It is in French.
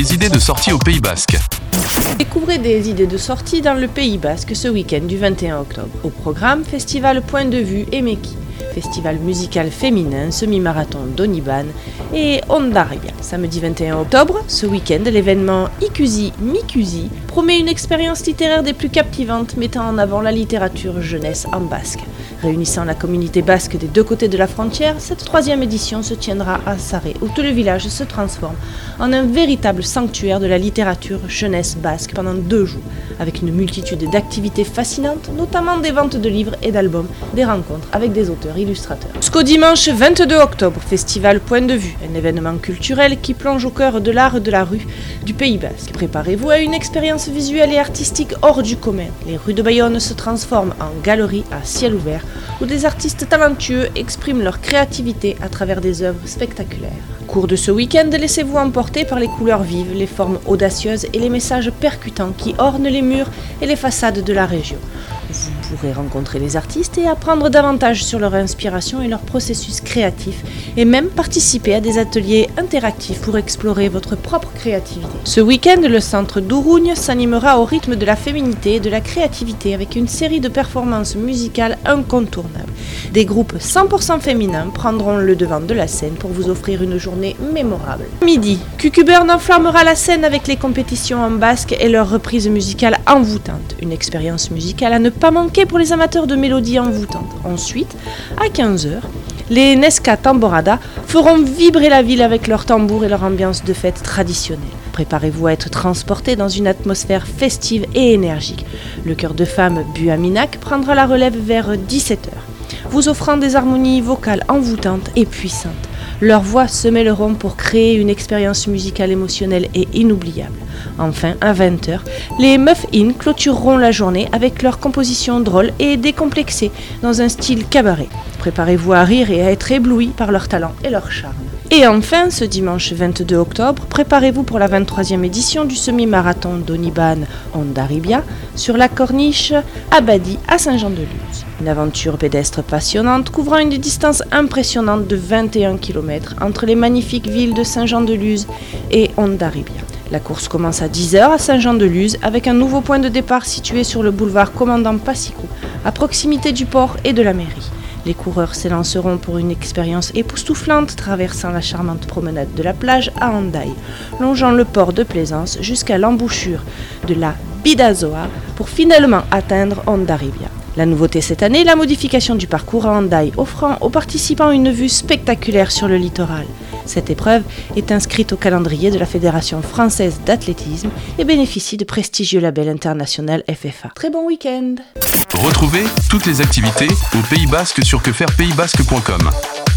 les idées de sortie au Pays Basque. Découvrez des idées de sortie dans le Pays Basque ce week-end du 21 octobre. Au programme, Festival Point de Vue et Meki, Festival musical féminin, semi-marathon d'Oniban et Ondaria. Samedi 21 octobre, ce week-end, l'événement Ikusi Mikusi promet une expérience littéraire des plus captivantes mettant en avant la littérature jeunesse en basque. Réunissant la communauté basque des deux côtés de la frontière, cette troisième édition se tiendra à Sarré, où tout le village se transforme en un véritable sanctuaire de la littérature jeunesse basque pendant deux jours, avec une multitude d'activités fascinantes, notamment des ventes de livres et d'albums, des rencontres avec des auteurs illustrateurs. Jusqu'au dimanche 22 octobre, Festival Point de Vue, un événement culturel qui plonge au cœur de l'art de la rue du Pays Basque. Préparez-vous à une expérience visuelle et artistique hors du commun. Les rues de Bayonne se transforment en galeries à ciel ouvert où des artistes talentueux expriment leur créativité à travers des œuvres spectaculaires. Au cours de ce week-end, laissez-vous emporter par les couleurs vives, les formes audacieuses et les messages percutants qui ornent les et les façades de la région. Vous pourrez rencontrer les artistes et apprendre davantage sur leur inspiration et leur processus créatif, et même participer à des ateliers interactifs pour explorer votre propre créativité. Ce week-end, le centre d'Ourougne s'animera au rythme de la féminité et de la créativité avec une série de performances musicales incontournables. Des groupes 100% féminins prendront le devant de la scène pour vous offrir une journée mémorable. Midi, Cucuburn enflammera la scène avec les compétitions en basque et leur reprise musicale envoûtante. Une expérience musicale à ne pas manquer pour les amateurs de mélodies envoûtantes. Ensuite, à 15h, les Nesca Tamborada feront vibrer la ville avec leurs tambours et leur ambiance de fête traditionnelle. Préparez-vous à être transporté dans une atmosphère festive et énergique. Le chœur de femmes Buaminac prendra la relève vers 17h, vous offrant des harmonies vocales envoûtantes et puissantes. Leurs voix se mêleront pour créer une expérience musicale émotionnelle et inoubliable. Enfin, à 20h, les Muff In clôtureront la journée avec leur composition drôle et décomplexée dans un style cabaret. Préparez-vous à rire et à être ébloui par leur talent et leur charme. Et enfin, ce dimanche 22 octobre, préparez-vous pour la 23e édition du semi-marathon d'Oniban Ondaribia sur la corniche Abadi à Saint-Jean-de-Luz. Une aventure pédestre passionnante couvrant une distance impressionnante de 21 km entre les magnifiques villes de Saint-Jean-de-Luz et Ondaribia. La course commence à 10h à Saint-Jean-de-Luz avec un nouveau point de départ situé sur le boulevard Commandant Passicou, à proximité du port et de la mairie. Les coureurs s'élanceront pour une expérience époustouflante traversant la charmante promenade de la plage à Handaï, longeant le port de Plaisance jusqu'à l'embouchure de la Bidazoa pour finalement atteindre Ondaribia. La nouveauté cette année, la modification du parcours à Handaï, offrant aux participants une vue spectaculaire sur le littoral. Cette épreuve est inscrite au calendrier de la Fédération française d'athlétisme et bénéficie de prestigieux labels international FFA. Très bon week-end Retrouvez toutes les activités au Pays Basque sur quefairepayspasque.com.